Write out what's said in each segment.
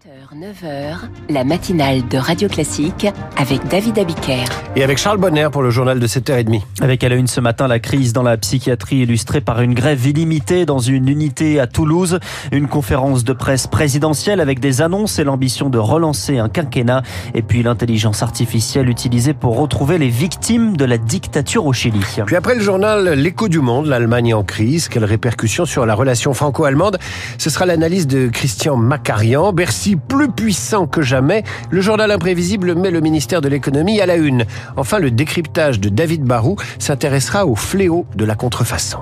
9h, la matinale de Radio Classique avec David Abiker. Et avec Charles Bonner pour le journal de 7h30. Avec à la une ce matin la crise dans la psychiatrie illustrée par une grève illimitée dans une unité à Toulouse. Une conférence de presse présidentielle avec des annonces et l'ambition de relancer un quinquennat. Et puis l'intelligence artificielle utilisée pour retrouver les victimes de la dictature au Chili. Puis après le journal L'écho du monde, l'Allemagne en crise, quelles répercussions sur la relation franco-allemande? Ce sera l'analyse de Christian Macarian. Bercy plus puissant que jamais, le journal imprévisible met le ministère de l'économie à la une. Enfin, le décryptage de David Barou s'intéressera au fléau de la contrefaçon.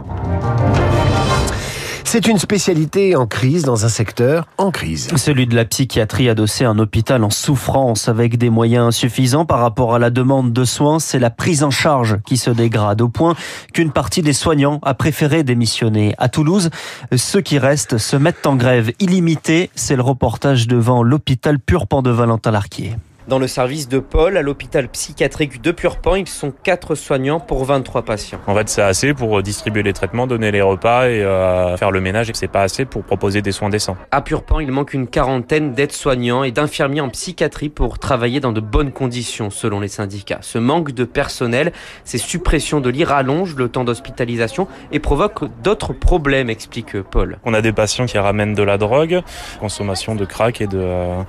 C'est une spécialité en crise dans un secteur en crise. Celui de la psychiatrie adossé à un hôpital en souffrance avec des moyens insuffisants par rapport à la demande de soins. C'est la prise en charge qui se dégrade au point qu'une partie des soignants a préféré démissionner. À Toulouse, ceux qui restent se mettent en grève illimitée. C'est le reportage devant l'hôpital Purpan de Valentin Larquier. Dans le service de Paul, à l'hôpital psychiatrique de Purpan, ils sont 4 soignants pour 23 patients. En fait, c'est assez pour distribuer les traitements, donner les repas et euh, faire le ménage. Et c'est pas assez pour proposer des soins décents. À Purpan, il manque une quarantaine d'aides-soignants et d'infirmiers en psychiatrie pour travailler dans de bonnes conditions, selon les syndicats. Ce manque de personnel, ces suppressions de lits rallongent le temps d'hospitalisation et provoquent d'autres problèmes, explique Paul. On a des patients qui ramènent de la drogue, consommation de crack et de... Euh,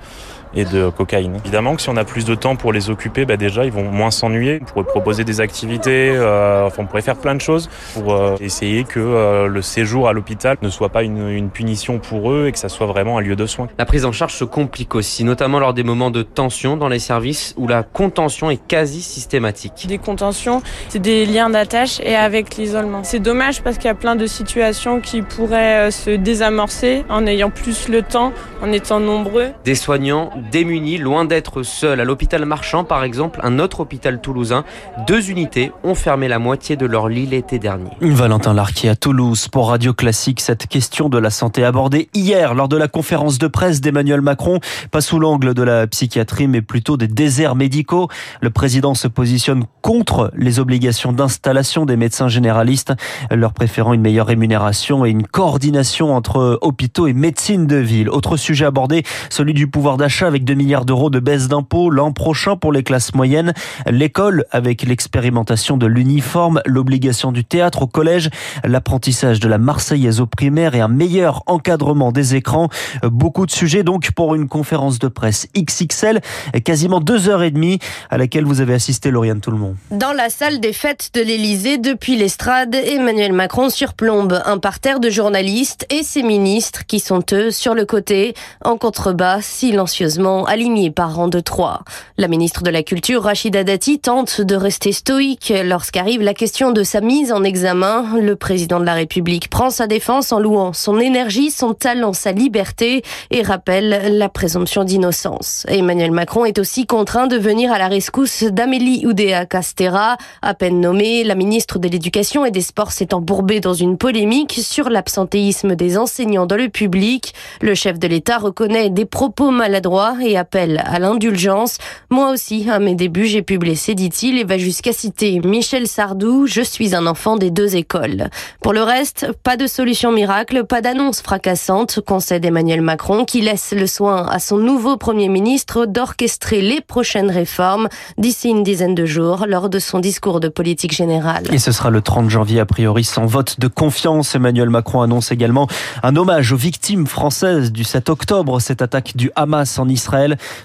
et de cocaïne. Évidemment que si on a plus de temps pour les occuper, bah déjà ils vont moins s'ennuyer. On pourrait proposer des activités, euh, enfin on pourrait faire plein de choses pour euh, essayer que euh, le séjour à l'hôpital ne soit pas une, une, punition pour eux et que ça soit vraiment un lieu de soins. La prise en charge se complique aussi, notamment lors des moments de tension dans les services où la contention est quasi systématique. Des contentions, c'est des liens d'attache et avec l'isolement. C'est dommage parce qu'il y a plein de situations qui pourraient se désamorcer en ayant plus le temps, en étant nombreux. Des soignants démunis, loin d'être seuls. À l'hôpital Marchand, par exemple, un autre hôpital toulousain, deux unités ont fermé la moitié de leur lit l'été dernier. Valentin Larquier à Toulouse pour Radio Classique. Cette question de la santé abordée hier lors de la conférence de presse d'Emmanuel Macron, pas sous l'angle de la psychiatrie, mais plutôt des déserts médicaux. Le président se positionne contre les obligations d'installation des médecins généralistes, leur préférant une meilleure rémunération et une coordination entre hôpitaux et médecine de ville. Autre sujet abordé, celui du pouvoir d'achat avec 2 milliards d'euros de baisse d'impôts l'an prochain pour les classes moyennes. L'école avec l'expérimentation de l'uniforme, l'obligation du théâtre au collège, l'apprentissage de la Marseillaise au primaire et un meilleur encadrement des écrans. Beaucoup de sujets donc pour une conférence de presse XXL, quasiment deux heures et demie à laquelle vous avez assisté Lauriane Tout le monde. Dans la salle des fêtes de l'Élysée, depuis l'estrade, Emmanuel Macron surplombe un parterre de journalistes et ses ministres qui sont eux sur le côté, en contrebas, silencieusement aligné par rang de trois. La ministre de la Culture, Rachida Dati, tente de rester stoïque lorsqu'arrive la question de sa mise en examen. Le président de la République prend sa défense en louant son énergie, son talent, sa liberté et rappelle la présomption d'innocence. Emmanuel Macron est aussi contraint de venir à la rescousse d'Amélie Oudéa Castera. À peine nommée, la ministre de l'Éducation et des Sports s'est embourbée dans une polémique sur l'absentéisme des enseignants dans le public. Le chef de l'État reconnaît des propos maladroits et appelle à l'indulgence. Moi aussi, à mes débuts, j'ai pu blesser, dit-il, et va jusqu'à citer Michel Sardou, je suis un enfant des deux écoles. Pour le reste, pas de solution miracle, pas d'annonce fracassante, concède Emmanuel Macron, qui laisse le soin à son nouveau Premier ministre d'orchestrer les prochaines réformes d'ici une dizaine de jours lors de son discours de politique générale. Et ce sera le 30 janvier, a priori, sans vote de confiance. Emmanuel Macron annonce également un hommage aux victimes françaises du 7 octobre, cette attaque du Hamas en Israël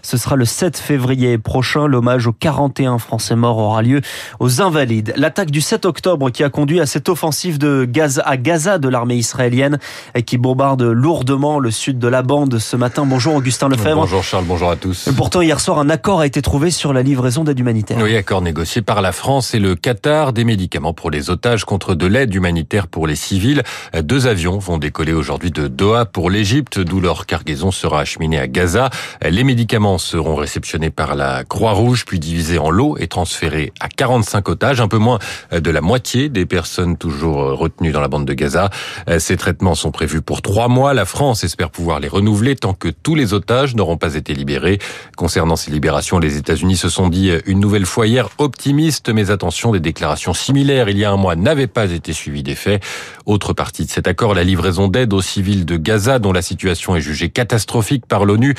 ce sera le 7 février prochain. L'hommage aux 41 Français morts aura lieu aux Invalides. L'attaque du 7 octobre qui a conduit à cette offensive de Gaza, à Gaza de l'armée israélienne et qui bombarde lourdement le sud de la bande ce matin. Bonjour Augustin Lefebvre. Bonjour Charles, bonjour à tous. Pourtant, hier soir, un accord a été trouvé sur la livraison d'aide humanitaire. Oui, accord négocié par la France et le Qatar, des médicaments pour les otages contre de l'aide humanitaire pour les civils. Deux avions vont décoller aujourd'hui de Doha pour l'Égypte, d'où leur cargaison sera acheminée à Gaza. Les médicaments seront réceptionnés par la Croix-Rouge, puis divisés en lots et transférés à 45 otages, un peu moins de la moitié des personnes toujours retenues dans la bande de Gaza. Ces traitements sont prévus pour trois mois. La France espère pouvoir les renouveler tant que tous les otages n'auront pas été libérés. Concernant ces libérations, les États-Unis se sont dit une nouvelle fois hier optimistes, mais attention, des déclarations similaires il y a un mois n'avaient pas été suivies des. Autre partie de cet accord, la livraison d'aide aux civils de Gaza, dont la situation est jugée catastrophique par l'ONU,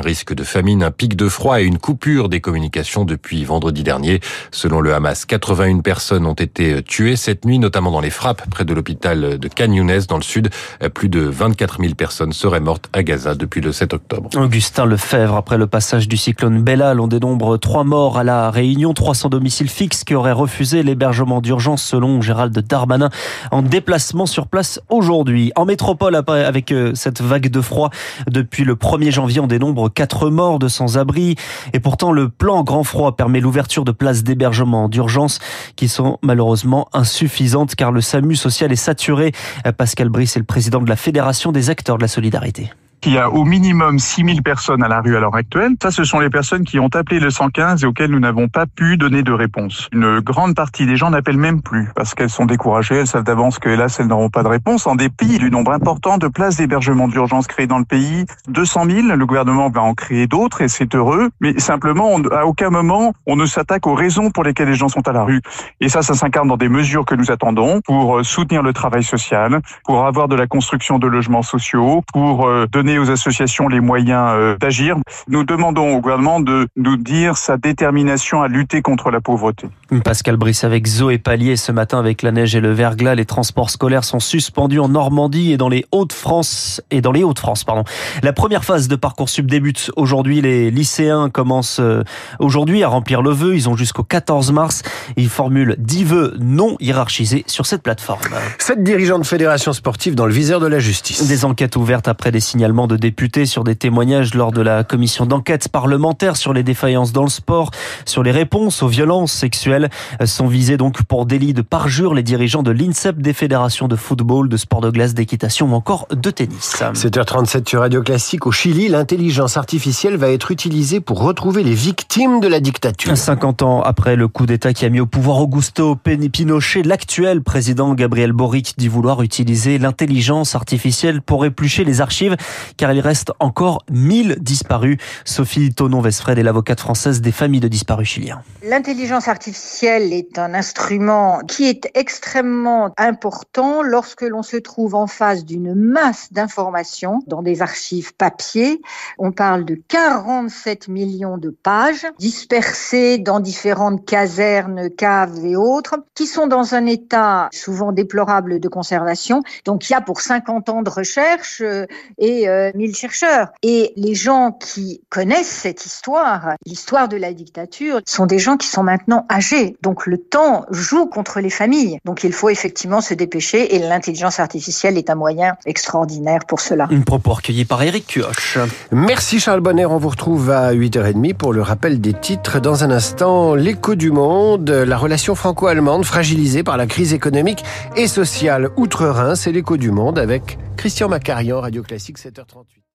risque de famine, un pic de froid et une coupure des communications depuis vendredi dernier. Selon le Hamas, 81 personnes ont été tuées cette nuit, notamment dans les frappes près de l'hôpital de Khan Younes, dans le sud. Plus de 24 000 personnes seraient mortes à Gaza depuis le 7 octobre. Augustin Lefebvre, après le passage du cyclone Bellal, on dénombre trois morts à la Réunion, 300 domiciles fixes qui auraient refusé l'hébergement d'urgence selon Gérald Darmanin en déplacement sur place aujourd'hui. En métropole, avec euh, cette vague de froid, depuis le 1er janvier, on dénombre quatre morts de sans-abri. Et pourtant, le plan grand froid permet l'ouverture de places d'hébergement d'urgence qui sont malheureusement insuffisantes car le SAMU social est saturé. Pascal Brice est le président de la Fédération des acteurs de la solidarité. Il y a au minimum 6000 personnes à la rue à l'heure actuelle. Ça, ce sont les personnes qui ont appelé le 115 et auxquelles nous n'avons pas pu donner de réponse. Une grande partie des gens n'appellent même plus parce qu'elles sont découragées. Elles savent d'avance que, hélas, elles n'auront pas de réponse en dépit du nombre important de places d'hébergement d'urgence créées dans le pays. 200 000. Le gouvernement va en créer d'autres et c'est heureux. Mais simplement, à aucun moment, on ne s'attaque aux raisons pour lesquelles les gens sont à la rue. Et ça, ça s'incarne dans des mesures que nous attendons pour euh, soutenir le travail social, pour avoir de la construction de logements sociaux, pour euh, donner aux associations les moyens euh, d'agir. Nous demandons au gouvernement de nous dire sa détermination à lutter contre la pauvreté. Pascal Brice avec Zoé Pallier ce matin avec la neige et le verglas, les transports scolaires sont suspendus en Normandie et dans les Hauts-de-France et dans les Hauts-de-France pardon. La première phase de Parcoursup débute aujourd'hui, les lycéens commencent euh, aujourd'hui à remplir le vœu, ils ont jusqu'au 14 mars, ils formulent 10 vœux non hiérarchisés sur cette plateforme. Sept dirigeants de fédérations sportives dans le viseur de la justice. Des enquêtes ouvertes après des signalements de députés sur des témoignages lors de la commission d'enquête parlementaire sur les défaillances dans le sport, sur les réponses aux violences sexuelles. Sont visés donc pour délit de parjure les dirigeants de l'INSEP, des fédérations de football, de sport de glace, d'équitation ou encore de tennis. 7h37 sur Radio Classique. Au Chili, l'intelligence artificielle va être utilisée pour retrouver les victimes de la dictature. 50 ans après le coup d'État qui a mis au pouvoir Augusto Pinochet, l'actuel président Gabriel Boric dit vouloir utiliser l'intelligence artificielle pour éplucher les archives car il reste encore 1000 disparus. Sophie Tonon-Vesfred est l'avocate française des familles de disparus chiliens. L'intelligence artificielle est un instrument qui est extrêmement important lorsque l'on se trouve en face d'une masse d'informations dans des archives papier. On parle de 47 millions de pages dispersées dans différentes casernes, caves et autres, qui sont dans un état souvent déplorable de conservation. Donc il y a pour 50 ans de recherche euh, et euh, 1000 chercheurs. Et les gens qui connaissent cette histoire, l'histoire de la dictature, sont des gens qui sont maintenant âgés. Donc le temps joue contre les familles. Donc il faut effectivement se dépêcher et l'intelligence artificielle est un moyen extraordinaire pour cela. Une propos recueillie par Eric Kioch. Merci Charles Bonner. On vous retrouve à 8h30 pour le rappel des titres. Dans un instant, l'écho du monde, la relation franco-allemande fragilisée par la crise économique et sociale outre-Rhin. C'est l'écho du monde avec Christian Macarian, Radio Classique 7h38.